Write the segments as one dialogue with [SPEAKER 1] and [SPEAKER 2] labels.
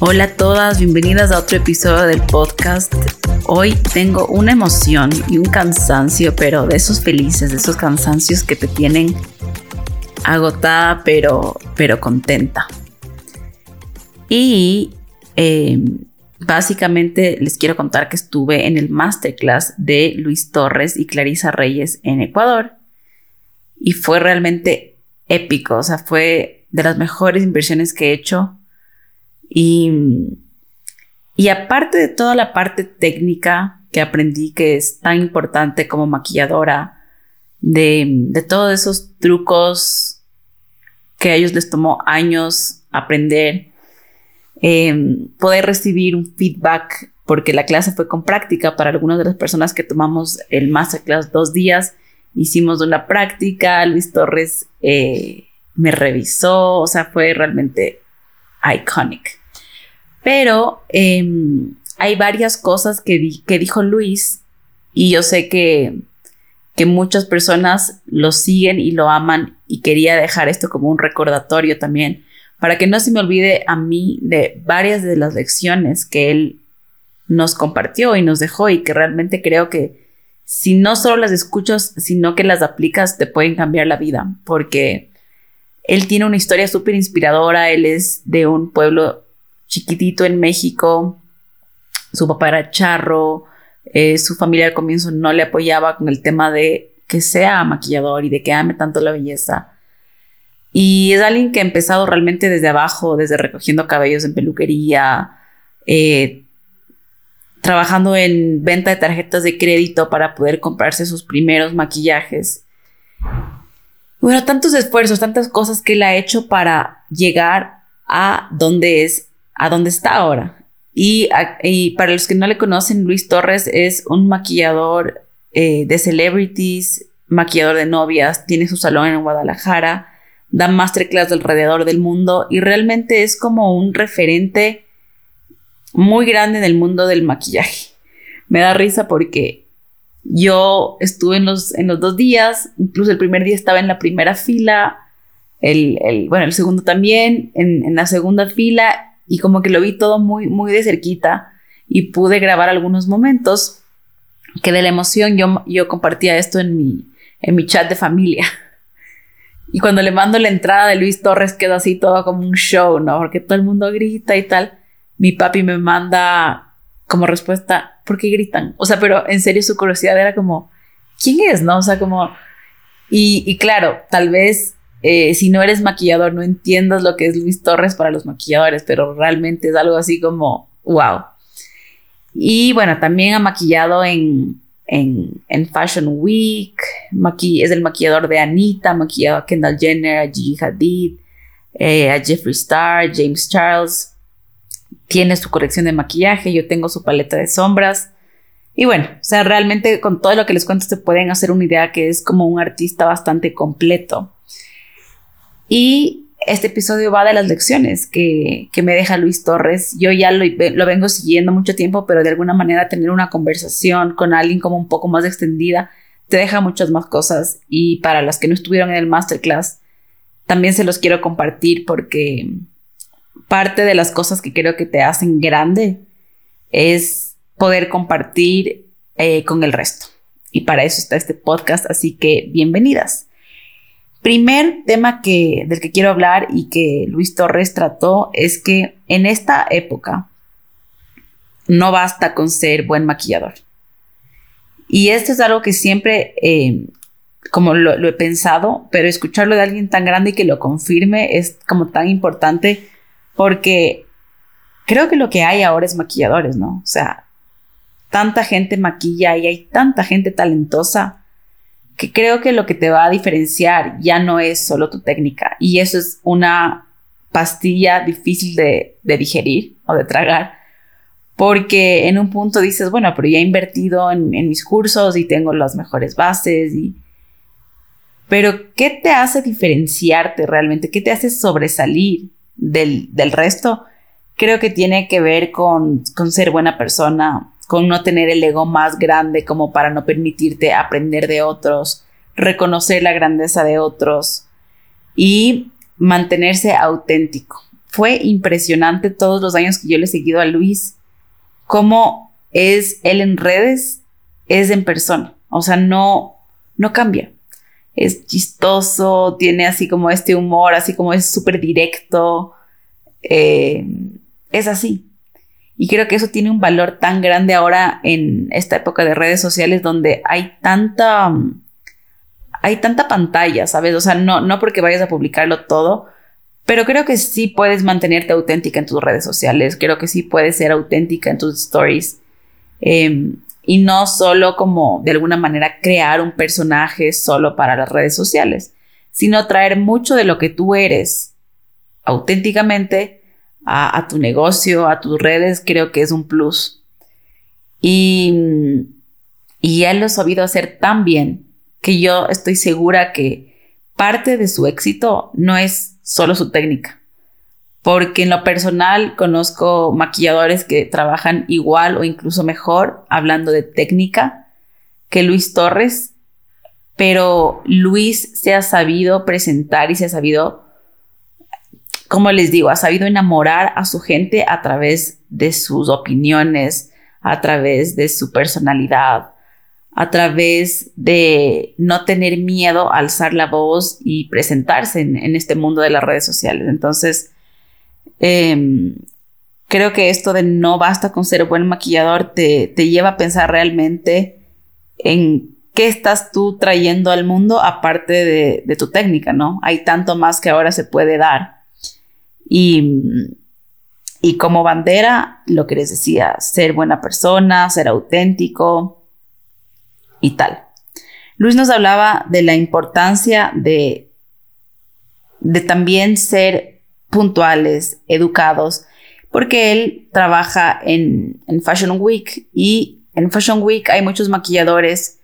[SPEAKER 1] Hola a todas, bienvenidas a otro episodio del podcast. Hoy tengo una emoción y un cansancio, pero de esos felices, de esos cansancios que te tienen agotada, pero, pero contenta. Y eh, básicamente les quiero contar que estuve en el masterclass de Luis Torres y Clarisa Reyes en Ecuador. Y fue realmente épico, o sea, fue de las mejores inversiones que he hecho. Y, y aparte de toda la parte técnica que aprendí que es tan importante como maquilladora, de, de todos esos trucos que a ellos les tomó años aprender, em, poder recibir un feedback, porque la clase fue con práctica. Para algunas de las personas que tomamos el masterclass dos días, hicimos una práctica, Luis Torres eh, me revisó, o sea, fue realmente iconic. Pero em, hay varias cosas que, que dijo Luis y yo sé que, que muchas personas lo siguen y lo aman y quería dejar esto como un recordatorio también para que no se me olvide a mí de varias de las lecciones que él nos compartió y nos dejó y que realmente creo que si no solo las escuchas, sino que las aplicas, te pueden cambiar la vida, porque él tiene una historia súper inspiradora, él es de un pueblo chiquitito en México, su papá era charro, eh, su familia al comienzo no le apoyaba con el tema de que sea maquillador y de que ame tanto la belleza. Y es alguien que ha empezado realmente desde abajo, desde recogiendo cabellos en peluquería, eh, trabajando en venta de tarjetas de crédito para poder comprarse sus primeros maquillajes. Bueno, tantos esfuerzos, tantas cosas que él ha hecho para llegar a donde es a dónde está ahora. Y, para los que no le conocen, Luis Torres es un maquillador eh, de celebrities, maquillador de novias, tiene su salón en Guadalajara, da masterclass alrededor del mundo y realmente es como un referente muy grande en el mundo del maquillaje. Me da risa porque yo estuve en los, en los dos días, incluso el primer día estaba en la primera fila, el, bueno, el segundo también, en, en la segunda fila y como que lo vi todo muy, muy de cerquita y pude grabar algunos momentos que de la emoción yo, yo compartía esto en mi, en mi chat de familia. Y cuando le mando la entrada de Luis Torres queda así todo como un show, ¿no? Porque todo el mundo grita y tal. Mi papi me manda como respuesta, ¿por qué gritan? O sea, pero en serio su curiosidad era como, ¿quién es? ¿No? O sea, como... Y, claro, tal vez eh, si no eres maquillador, no entiendas lo que es Luis Torres para los maquilladores, pero realmente es algo así como, wow. Y bueno, también ha maquillado en, en, en Fashion Week, es el maquillador de Anita, maquillado a Kendall Jenner, a Gigi Hadid, eh, a Jeffree Star, James Charles. Tiene su corrección de maquillaje, yo tengo su paleta de sombras. Y bueno, o sea, realmente con todo lo que les cuento se pueden hacer una idea que es como un artista bastante completo. Y este episodio va de las lecciones que, me deja Luis Torres. Yo ya lo, lo, vengo siguiendo mucho tiempo, pero de alguna manera tener una conversación con alguien como un poco más extendida te deja muchas más cosas. Y para las que no estuvieron en el masterclass, también se los quiero compartir porque parte de las cosas que creo que te hacen grande es poder compartir eh, con el resto. Y para eso está este podcast, así que bienvenidas. Primer tema que, del que quiero hablar y que Luis Torres trató es que en esta época no basta con ser buen maquillador. Y esto es algo que siempre, eh, como lo, lo, he pensado, pero escucharlo de alguien tan grande y que lo confirme es como tan importante porque creo que lo que hay ahora es maquilladores, ¿no? O sea, tanta gente maquilla y hay tanta gente talentosa que creo que lo que te va a diferenciar ya no es solo tu técnica y eso es una pastilla difícil de, digerir o de tragar porque en un punto dices, bueno, pero ya he invertido en, mis cursos y tengo las mejores bases y... Pero, ¿qué te hace diferenciarte realmente? ¿Qué te hace sobresalir del, del resto? Creo que tiene que ver con, con ser buena persona, con no tener el ego más grande como para no permitirte aprender de otros, reconocer la grandeza de otros y mantenerse auténtico. Fue impresionante todos los años que yo le he seguido a Luis, cómo es él en redes, es en persona. O sea, no, no cambia. Es chistoso, tiene así como este humor, así como es súper directo. Eh, es así. Y creo que eso tiene un valor tan grande ahora en esta época de redes sociales donde hay tanta, hay tanta pantalla, ¿sabes? O sea, no, no porque vayas a publicarlo todo, pero creo que sí puedes mantenerte auténtica en tus redes sociales, creo que sí puedes ser auténtica en tus stories. Em, y no solo como de alguna manera crear un personaje solo para las redes sociales, sino traer mucho de lo que tú eres auténticamente a, tu negocio, a tus redes, creo que es un plus. Y, y él lo ha sabido hacer tan bien que yo estoy segura que parte de su éxito no es solo su técnica. Porque en lo personal conozco maquilladores que trabajan igual o incluso mejor hablando de técnica que Luis Torres, pero Luis se ha sabido presentar y se ha sabido como les digo, ha sabido enamorar a su gente a través de sus opiniones, a través de su personalidad, a través de no tener miedo a alzar la voz y presentarse en, este mundo de las redes sociales. Entonces, em, creo que esto de no basta con ser buen maquillador te, lleva a pensar realmente en qué estás tú trayendo al mundo aparte de, de tu técnica, ¿no? Hay tanto más que ahora se puede dar. Y, y como bandera, lo que les decía, ser buena persona, ser auténtico y tal. Luis nos hablaba de la importancia de, de también ser puntuales, educados, porque él trabaja en, en Fashion Week y en Fashion Week hay muchos maquilladores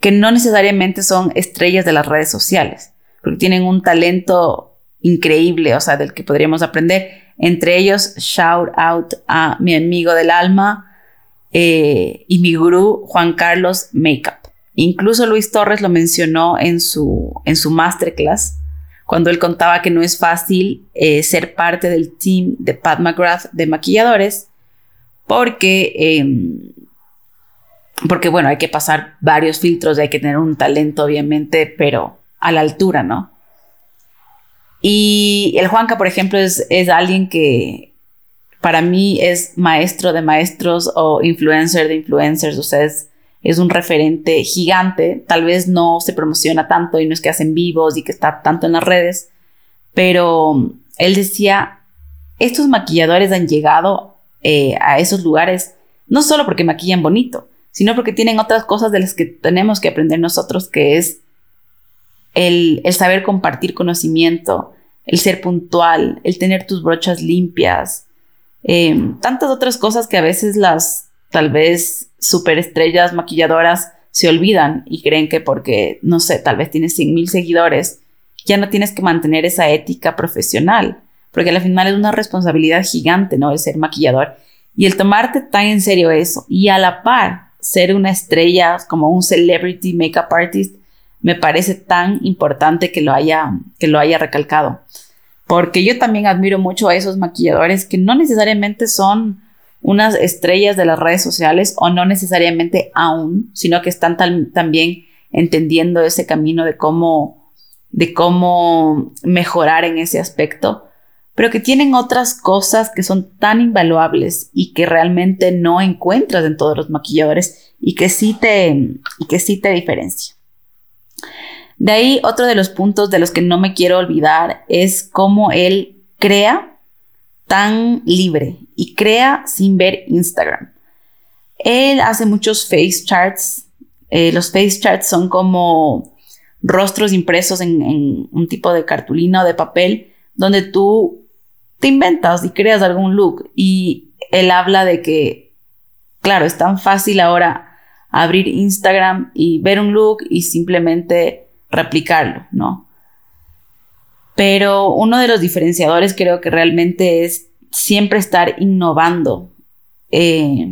[SPEAKER 1] que no necesariamente son estrellas de las redes sociales, porque tienen un talento increíble, o sea, del que podríamos aprender. Entre ellos, shout out a mi amigo del alma eh, y mi gurú, Juan Carlos Makeup. Incluso Luis Torres lo mencionó en su, en su masterclass, cuando él contaba que no es fácil eh, ser parte del team de Pat McGrath de maquilladores, porque, em, porque, bueno, hay que pasar varios filtros, hay que tener un talento, obviamente, pero a la altura, ¿no? Y el Juanca, por ejemplo, es, alguien que para mí es maestro de maestros o influencer de influencers, o sea, es, un referente gigante, tal vez no se promociona tanto y no es que hacen vivos y que está tanto en las redes, pero él decía, estos maquilladores han llegado eh, a esos lugares no solo porque maquillan bonito, sino porque tienen otras cosas de las que tenemos que aprender nosotros, que es el, saber compartir conocimiento, el ser puntual, el tener tus brochas limpias, em, tantas otras cosas que a veces las tal vez superestrellas maquilladoras se olvidan y creen que porque, no sé, tal vez tienes 100 mil seguidores, ya no tienes que mantener esa ética profesional, porque al final es una responsabilidad gigante, ¿no? El ser maquillador y el tomarte tan en serio eso y a la par ser una estrella como un celebrity makeup artist me parece tan importante que lo haya, que lo haya recalcado. Porque yo también admiro mucho a esos maquilladores que no necesariamente son unas estrellas de las redes sociales o no necesariamente aún, sino que están también entendiendo ese camino de cómo, de cómo mejorar en ese aspecto, pero que tienen otras cosas que son tan invaluables y que realmente no encuentras en todos los maquilladores y que sí te, que sí te diferencia. De ahí otro de los puntos de los que no me quiero olvidar es cómo él crea tan libre y crea sin ver Instagram. Él hace muchos face charts. Eh, los face charts son como rostros impresos en, en, un tipo de cartulina o de papel donde tú te inventas y creas algún look. Y él habla de que, claro, es tan fácil ahora abrir Instagram y ver un look y simplemente replicarlo, ¿no? Pero uno de los diferenciadores creo que realmente es siempre estar innovando eh,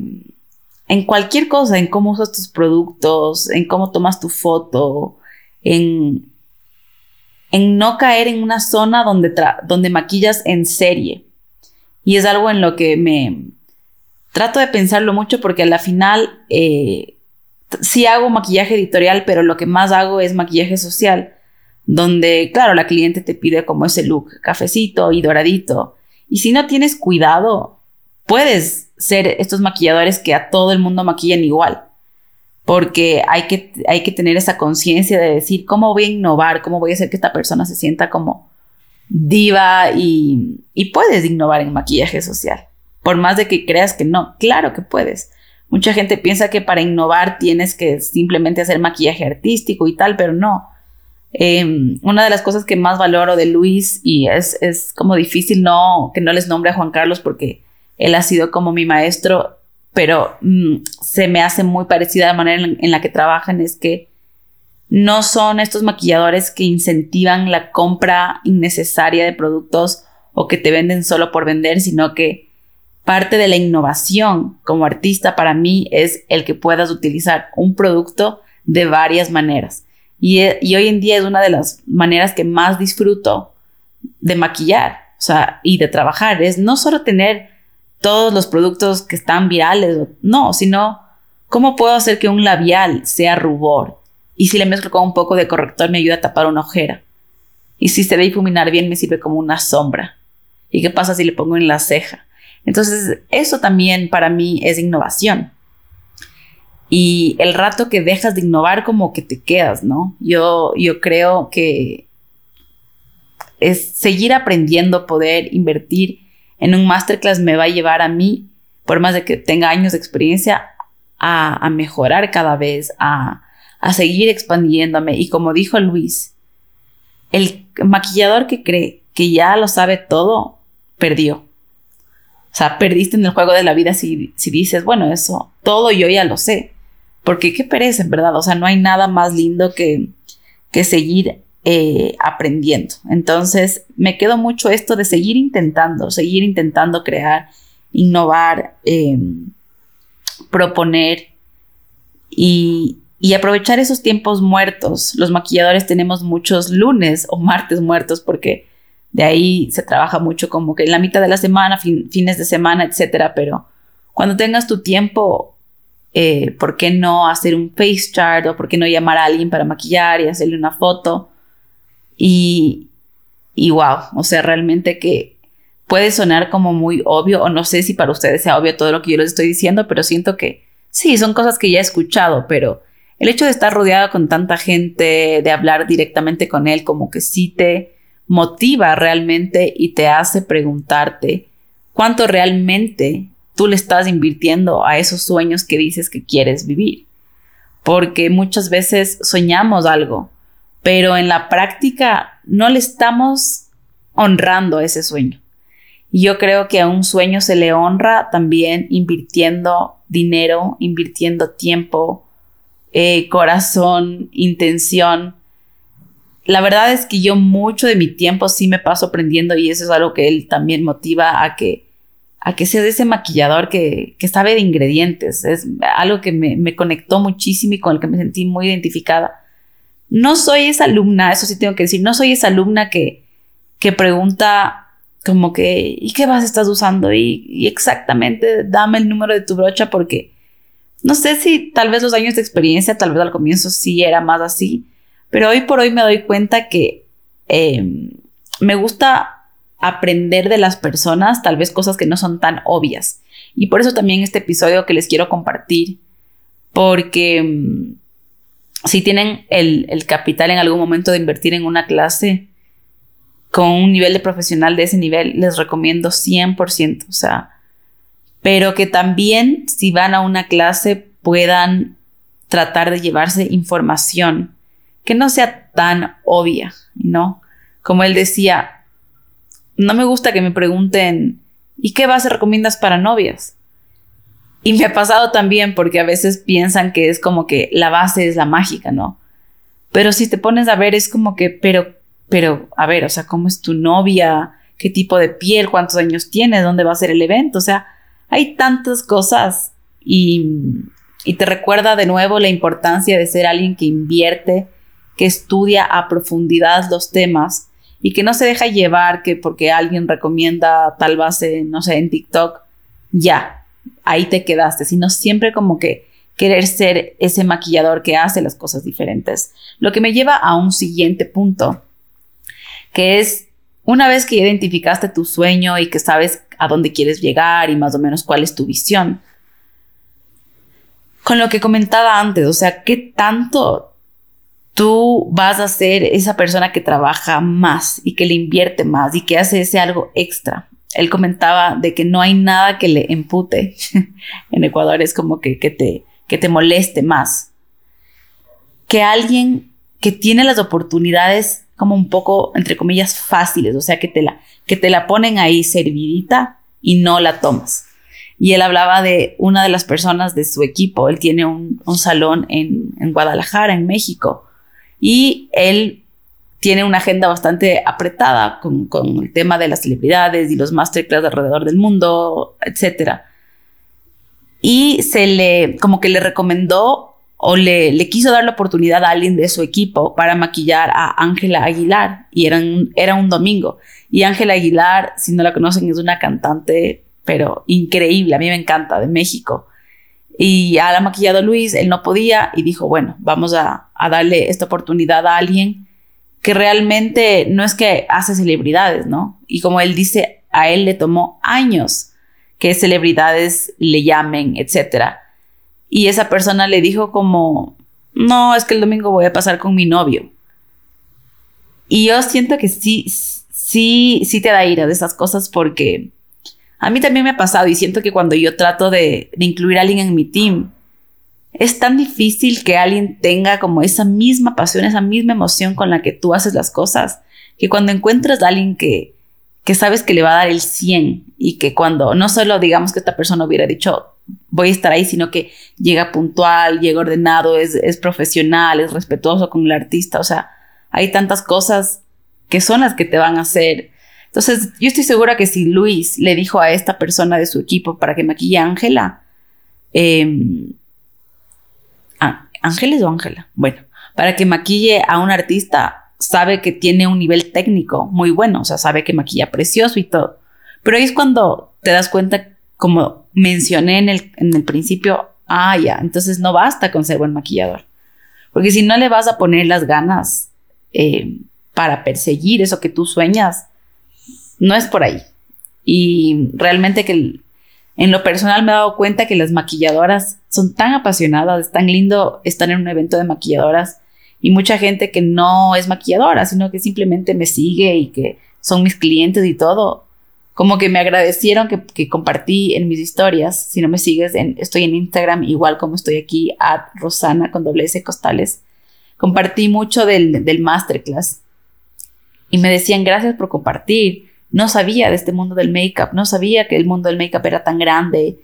[SPEAKER 1] en cualquier cosa, en cómo usas tus productos, en cómo tomas tu foto, en, en no caer en una zona donde, donde maquillas en serie. Y es algo en lo que me trato de pensarlo mucho porque a la final eh, sí hago maquillaje editorial, pero lo que más hago es maquillaje social, donde, claro, la cliente te pide como ese look cafecito y doradito. Y si no tienes cuidado, puedes ser estos maquilladores que a todo el mundo maquillan igual porque hay que, hay que tener esa conciencia de decir cómo voy a innovar, cómo voy a hacer que esta persona se sienta como diva y, y puedes innovar en maquillaje social. Por más de que creas que no, claro que puedes. Mucha gente piensa que para innovar tienes que simplemente hacer maquillaje artístico y tal, pero no. Em, una de las cosas que más valoro de Luis y es, es como difícil no que no les nombre a Juan Carlos porque él ha sido como mi maestro pero mm, se me hace muy parecida la manera en, la que trabajan, es que no son estos maquilladores que incentivan la compra innecesaria de productos o que te venden solo por vender, sino que parte de la innovación como artista para mí es el que puedas utilizar un producto de varias maneras. Y, y, hoy en día es una de las maneras que más disfruto de maquillar, o sea, y de trabajar, es no solo tener todos los productos que están virales, no, sino cómo puedo hacer que un labial sea rubor y si le mezclo con un poco de corrector me ayuda a tapar una ojera. Y si se ve difuminar bien me sirve como una sombra. ¿Y qué pasa si le pongo en la ceja? Entonces, eso también para mí es innovación. Y el rato que dejas de innovar, como que te quedas, ¿no? Yo, yo creo que es seguir aprendiendo, poder invertir en un masterclass me va a llevar a mí, por más de que tenga años de experiencia, a, mejorar cada vez, a, a seguir expandiéndome. Y como dijo Luis, el maquillador que cree que ya lo sabe todo, perdió. O sea, perdiste en el juego de la vida si, si, dices, bueno, eso, todo yo ya lo sé. Porque qué pereza, en verdad. O sea, no hay nada más lindo que, que seguir eh, aprendiendo. Entonces, me quedo mucho esto de seguir intentando, seguir intentando crear, innovar, em, proponer y, y aprovechar esos tiempos muertos. Los maquilladores tenemos muchos lunes o martes muertos porque de ahí se trabaja mucho como que en la mitad de la semana, fines de semana, etcétera. Pero cuando tengas tu tiempo, eh, ¿por qué no hacer un face chart o por qué no llamar a alguien para maquillar y hacerle una foto? Y, y wow, o sea, realmente que puede sonar como muy obvio, o no sé si para ustedes sea obvio todo lo que yo les estoy diciendo, pero siento que sí, son cosas que ya he escuchado, pero el hecho de estar rodeado con tanta gente, de hablar directamente con él, como que sí te motiva realmente y te hace preguntarte cuánto realmente tú le estás invirtiendo a esos sueños que dices que quieres vivir. Porque muchas veces soñamos algo, pero en la práctica no le estamos honrando ese sueño. Y yo creo que a un sueño se le honra también invirtiendo dinero, invirtiendo tiempo, eh, corazón, intención. La verdad es que yo mucho de mi tiempo sí me paso aprendiendo y eso es algo que él también motiva a que, a que sea ese maquillador que, que sabe de ingredientes. Es algo que me, me conectó muchísimo y con el que me sentí muy identificada no soy esa alumna, eso sí tengo que decir, no soy esa alumna que, que pregunta como que, ¿y qué vas estás usando? Y, exactamente, dame el número de tu brocha porque no sé si tal vez los años de experiencia, tal vez al comienzo sí era más así, pero hoy por hoy me doy cuenta que em, me gusta aprender de las personas, tal vez cosas que no son tan obvias. Y por eso también este episodio que les quiero compartir, porque em, si tienen el, capital en algún momento de invertir en una clase con un nivel de profesional de ese nivel, les recomiendo 100%, o sea, pero que también si van a una clase puedan tratar de llevarse información que no sea tan obvia, ¿no? Como él decía, no me gusta que me pregunten, ¿y qué base recomiendas para novias? Y me ha pasado también porque a veces piensan que es como que la base es la mágica, ¿no? Pero si te pones a ver es como que, pero, pero, a ver, o sea, ¿cómo es tu novia? ¿Qué tipo de piel? ¿Cuántos años tienes? ¿Dónde va a ser el evento? O sea, hay tantas cosas y, y te recuerda de nuevo la importancia de ser alguien que invierte que estudia a profundidad los temas y que no se deja llevar que porque alguien recomienda tal base, no sé, en TikTok, ya, ahí te quedaste, sino siempre como que querer ser ese maquillador que hace las cosas diferentes. Lo que me lleva a un siguiente punto, que es una vez que identificaste tu sueño y que sabes a dónde quieres llegar y más o menos cuál es tu visión, con lo que comentaba antes, o sea, ¿qué tanto tú vas a ser esa persona que trabaja más y que le invierte más y que hace ese algo extra? Él comentaba de que no hay nada que le empute. en Ecuador es como que, que, te, que te moleste más. Que alguien que tiene las oportunidades como un poco, entre comillas, fáciles, o sea, que te la, que te la ponen ahí servidita y no la tomas. Y él hablaba de una de las personas de su equipo. Él tiene un, salón en, Guadalajara, en México. Y él tiene una agenda bastante apretada con, el tema de las celebridades y los masterclass alrededor del mundo, etc. Y se le, como que le recomendó o le, le, quiso dar la oportunidad a alguien de su equipo para maquillar a Ángela Aguilar y era era un domingo. Y Ángela Aguilar, si no la conocen, es una cantante pero increíble, a mí me encanta, de México. Y a la maquillado Luis, él no podía y dijo, bueno, vamos a, darle esta oportunidad a alguien que realmente no es que hace celebridades, ¿no? Y como él dice, a él le tomó años que celebridades le llamen, etc. Y esa persona le dijo como, no, es que el domingo voy a pasar con mi novio. Y yo siento que sí, sí, sí te da ira de esas cosas porque a mí también me ha pasado y siento que cuando yo trato de, incluir a alguien en mi team, es tan difícil que alguien tenga como esa misma pasión, esa misma emoción con la que tú haces las cosas, que cuando encuentras a alguien que, que sabes que le va a dar el 100 y que cuando no solo digamos que esta persona hubiera dicho voy a estar ahí, sino que llega puntual, llega ordenado, es, es profesional, es respetuoso con el artista, o sea, hay tantas cosas que son las que te van a hacer entonces, yo estoy segura que si Luis le dijo a esta persona de su equipo para que maquille a Ángela, eh, ¿Ángeles o Ángela? Bueno, para que maquille a un artista, sabe que tiene un nivel técnico muy bueno, o sea, sabe que maquilla precioso y todo. Pero ahí es cuando te das cuenta, como mencioné en el, en el principio, ah, ya, entonces no basta con ser buen maquillador. Porque si no le vas a poner las ganas eh, para perseguir eso que tú sueñas, no es por ahí. Y realmente que en lo personal me he dado cuenta que las maquilladoras son tan apasionadas, es tan lindo estar en un evento de maquilladoras y mucha gente que no es maquilladora, sino que simplemente me sigue y que son mis clientes y todo, como que me agradecieron que, compartí en mis historias. Si no me sigues, en, estoy en Instagram igual como estoy aquí, a Rosana con doble S costales. Compartí mucho del, del masterclass y me decían gracias por compartir no sabía de este mundo del make-up, no sabía que el mundo del make-up era tan grande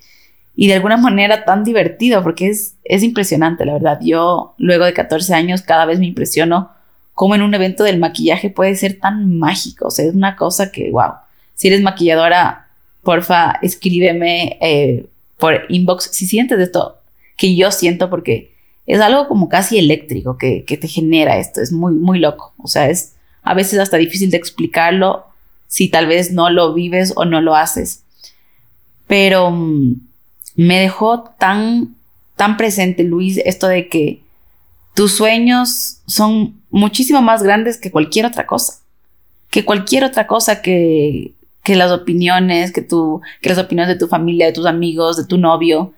[SPEAKER 1] y de alguna manera tan divertido, porque es, es impresionante, la verdad. Yo, luego de 14 años, cada vez me impresiono cómo en un evento del maquillaje puede ser tan mágico. O sea, es una cosa que, wow. Si eres maquilladora, porfa, escríbeme eh, por inbox si sientes esto que yo siento, porque es algo como casi eléctrico que, que te genera esto. Es muy, muy loco. O sea, es a veces hasta difícil de explicarlo si tal vez no lo vives o no lo haces. Pero mm, me dejó tan, tan presente, Luis, esto de que tus sueños son muchísimo más grandes que cualquier otra cosa. Que cualquier otra cosa que, que las opiniones, que, tú, que las opiniones de tu familia, de tus amigos, de tu novio.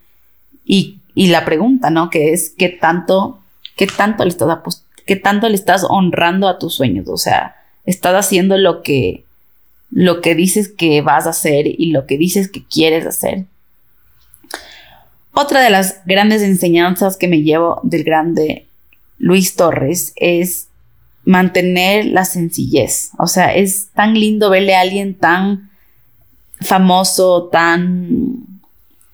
[SPEAKER 1] Y, y la pregunta, ¿no? Que es, ¿qué tanto, qué tanto le estás qué tanto le estás honrando a tus sueños? O sea, estás haciendo lo que, lo que dices que vas a hacer y lo que dices que quieres hacer. Otra de las grandes enseñanzas que me llevo del grande Luis Torres es mantener la sencillez. O sea, es tan lindo verle a alguien tan famoso, tan,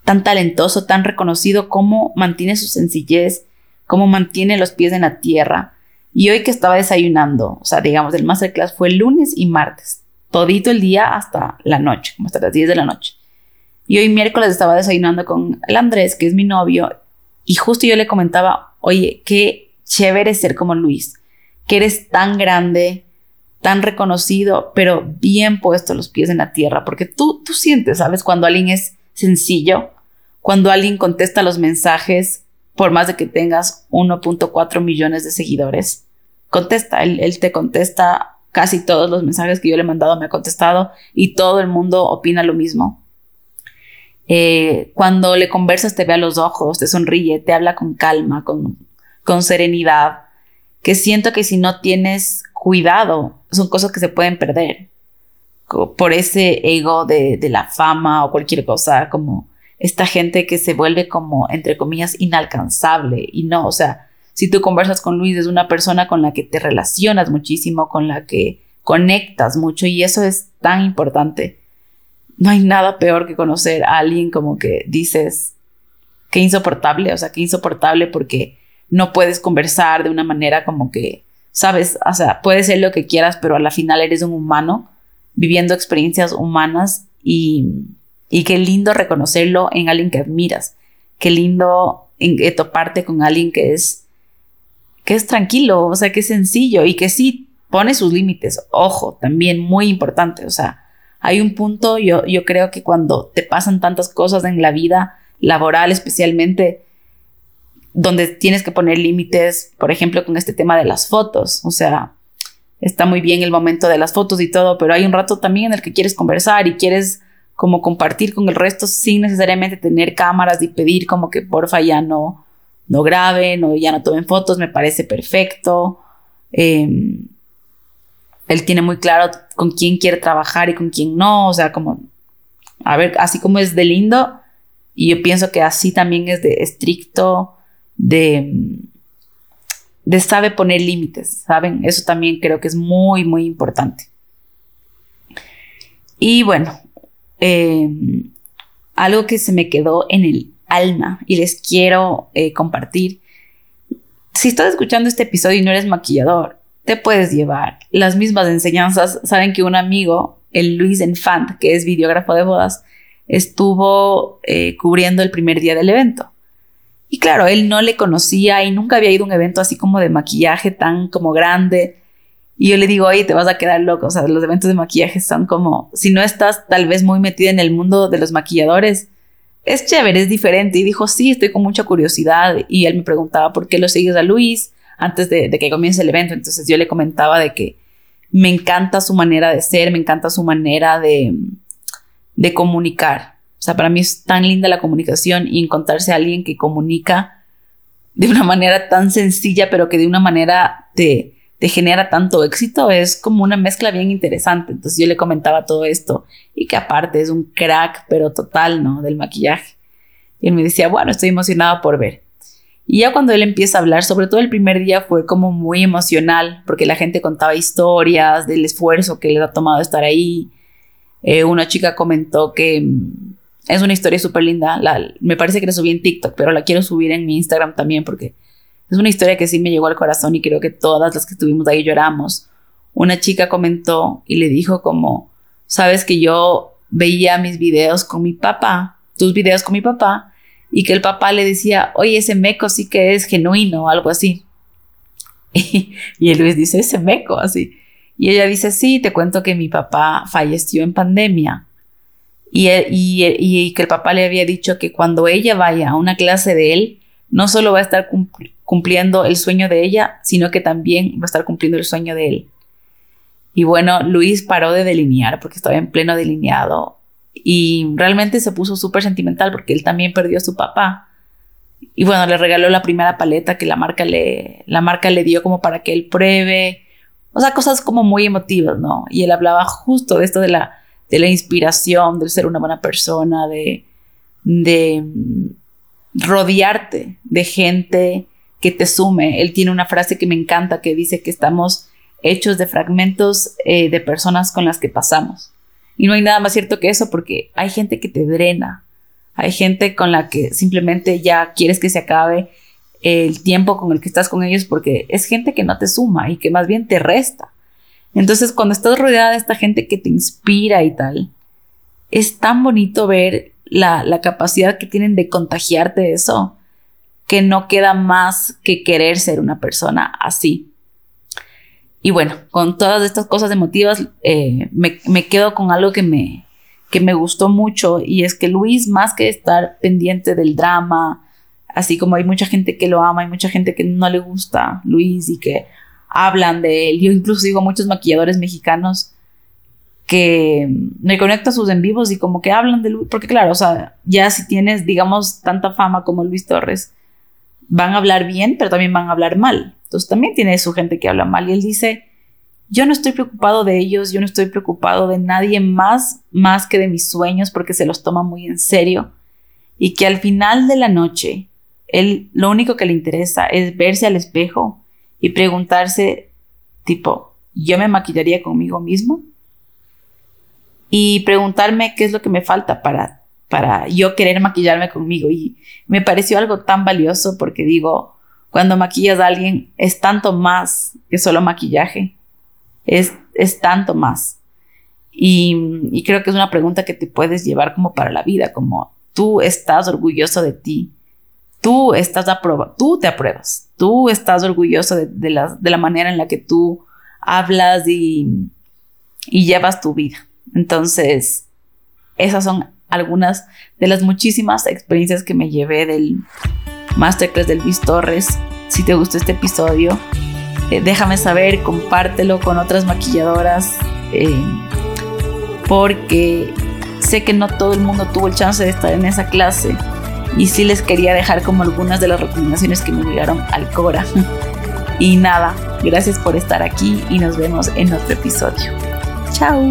[SPEAKER 1] tan talentoso, tan reconocido, cómo mantiene su sencillez, cómo mantiene los pies en la tierra. Y hoy que estaba desayunando, o sea, digamos, el masterclass fue lunes y martes todito el día hasta la noche, hasta las 10 de la noche. Y hoy miércoles estaba desayunando con el Andrés, que es mi novio, y justo yo le comentaba, oye, qué chévere ser como Luis, que eres tan grande, tan reconocido, pero bien puesto los pies en la tierra, porque tú, tú sientes, ¿sabes? Cuando alguien es sencillo, cuando alguien contesta los mensajes, por más de que tengas 1.4 millones de seguidores, contesta, él, él te contesta casi todos los mensajes que yo le he mandado, me ha contestado y todo el mundo opina lo mismo. Eh, cuando le conversas te ve a los ojos, te sonríe, te habla con calma, con, con serenidad, que siento que si no tienes cuidado, son cosas que se pueden perder por ese ego de, de la fama o cualquier cosa, como esta gente que se vuelve como, entre comillas, inalcanzable. Y no, o sea, si tú conversas con Luis, es una persona con la que te relacionas muchísimo, con la que conectas mucho y eso es tan importante. No hay nada peor que conocer a alguien como que dices, qué insoportable, o sea, qué insoportable porque no puedes conversar de una manera como que, sabes, o sea, puedes ser lo que quieras, pero a la final eres un humano viviendo experiencias humanas y, qué lindo reconocerlo en alguien que admiras, qué lindo en, eh, toparte con alguien que es, que es tranquilo, o sea, que es sencillo y que sí pone sus límites. Ojo, también muy importante, o sea, hay un punto, yo, yo creo que cuando te pasan tantas cosas en la vida laboral especialmente, donde tienes que poner límites, por ejemplo, con este tema de las fotos. O sea, está muy bien el momento de las fotos y todo, pero hay un rato también en el que quieres conversar y quieres como compartir con el resto sin necesariamente tener cámaras y pedir como que porfa ya no, no graben o ya no tomen fotos, me parece perfecto. Em, él tiene muy claro con quién quiere trabajar y con quién no, o sea, como, a ver, así como es de lindo, y yo pienso que así también es de estricto de, de sabe poner límites, ¿saben? Eso también creo que es muy, muy importante. Y bueno, em, algo que se me quedó en el alma y les quiero eh, compartir. Si estás escuchando este episodio y no eres maquillador, te puedes llevar las mismas enseñanzas. Saben que un amigo, el Luis Enfant, que es videógrafo de bodas, estuvo eh, cubriendo el primer día del evento. Y claro, él no le conocía y nunca había ido a un evento así como de maquillaje tan como grande. Y yo le digo, oye, te vas a quedar loco. O sea, los eventos de maquillaje son como, si no estás tal vez muy metida en el mundo de los maquilladores, es chévere, es diferente. Y dijo, sí, estoy con mucha curiosidad. Y él me preguntaba, ¿por qué lo sigues a Luis antes de, que comience el evento? Entonces yo le comentaba de que me encanta su manera de ser, me encanta su manera de, de comunicar. O sea, para mí es tan linda la comunicación y encontrarse a alguien que comunica de una manera tan sencilla, pero que de una manera te, te genera tanto éxito, es como una mezcla bien interesante. Entonces yo le comentaba todo esto y que aparte es un crack, pero total, ¿no? Del maquillaje. Y él me decía, bueno, estoy emocionado por ver. Y ya cuando él empieza a hablar, sobre todo el primer día fue como muy emocional, porque la gente contaba historias del esfuerzo que les ha tomado estar ahí. Eh, una chica comentó que es una historia súper linda. me parece que la subí en TikTok, pero la quiero subir en mi Instagram también porque es una historia que sí me llegó al corazón y creo que todas las que estuvimos ahí lloramos. Una chica comentó y le dijo como, sabes que yo veía mis videos con mi papá, tus videos con mi papá, y que el papá le decía, oye, ese meco sí que es genuino o algo así. Y, y Luis dice, ese meco, así. Y ella dice, sí, te cuento que mi papá falleció en pandemia y, y, que el papá le había dicho que cuando ella vaya a una clase de él, no solo va a estar cumpliendo el sueño de ella, sino que también va a estar cumpliendo el sueño de él. Y bueno, Luis paró de delinear porque estaba en pleno delineado y realmente se puso súper sentimental porque él también perdió a su papá. Y bueno, le regaló la primera paleta que la marca le, la marca le dio como para que él pruebe. O sea, cosas como muy emotivas, ¿no? Y él hablaba justo de esto de la de la inspiración, del ser una buena persona, de, de rodearte de gente que te sume. Él tiene una frase que me encanta que dice que estamos hechos de fragmentos eh, de personas con las que pasamos. Y no hay nada más cierto que eso porque hay gente que te drena, hay gente con la que simplemente ya quieres que se acabe el tiempo con el que estás con ellos porque es gente que no te suma y que más bien te resta. Entonces, cuando estás rodeada de esta gente que te inspira y tal, es tan bonito ver la, capacidad que tienen de contagiarte de eso, que no queda más que querer ser una persona así. y bueno, con todas estas cosas emotivas, eh, me, me, quedo con algo que me, que me gustó mucho y es que Luis, más que estar pendiente del drama, así como hay mucha gente que lo ama, hay mucha gente que no le gusta Luis y que hablan de él, yo incluso digo muchos maquilladores mexicanos que me conecto a sus en vivos y como que hablan de Luis, porque claro, o sea, ya si tienes, digamos, tanta fama como Luis Torres, van a hablar bien, pero también van a hablar mal. Entonces también tiene su gente que habla mal y él dice, yo no estoy preocupado de ellos, yo no estoy preocupado de nadie más, más que de mis sueños porque se los toma muy en serio y que al final de la noche, él lo único que le interesa es verse al espejo y preguntarse, tipo, ¿yo me maquillaría conmigo mismo? Y preguntarme qué es lo que me falta para, para yo querer maquillarme conmigo. Y me pareció algo tan valioso porque digo, cuando maquillas a alguien es tanto más que solo maquillaje, es, es tanto más. Y, creo que es una pregunta que te puedes llevar como para la vida, como tú estás orgulloso de ti, tú estás aprobado, tú te apruebas, tú estás orgulloso de, la, de la manera en la que tú hablas y, y llevas tu vida. Entonces, esas son algunas de las muchísimas experiencias que me llevé del, Masterclass del Luis Torres. Si te gustó este episodio, eh, déjame saber, compártelo con otras maquilladoras, eh, porque sé que no todo el mundo tuvo el chance de estar en esa clase y sí les quería dejar como algunas de las recomendaciones que me llegaron al Cora. y nada, gracias por estar aquí y nos vemos en otro episodio. Chao.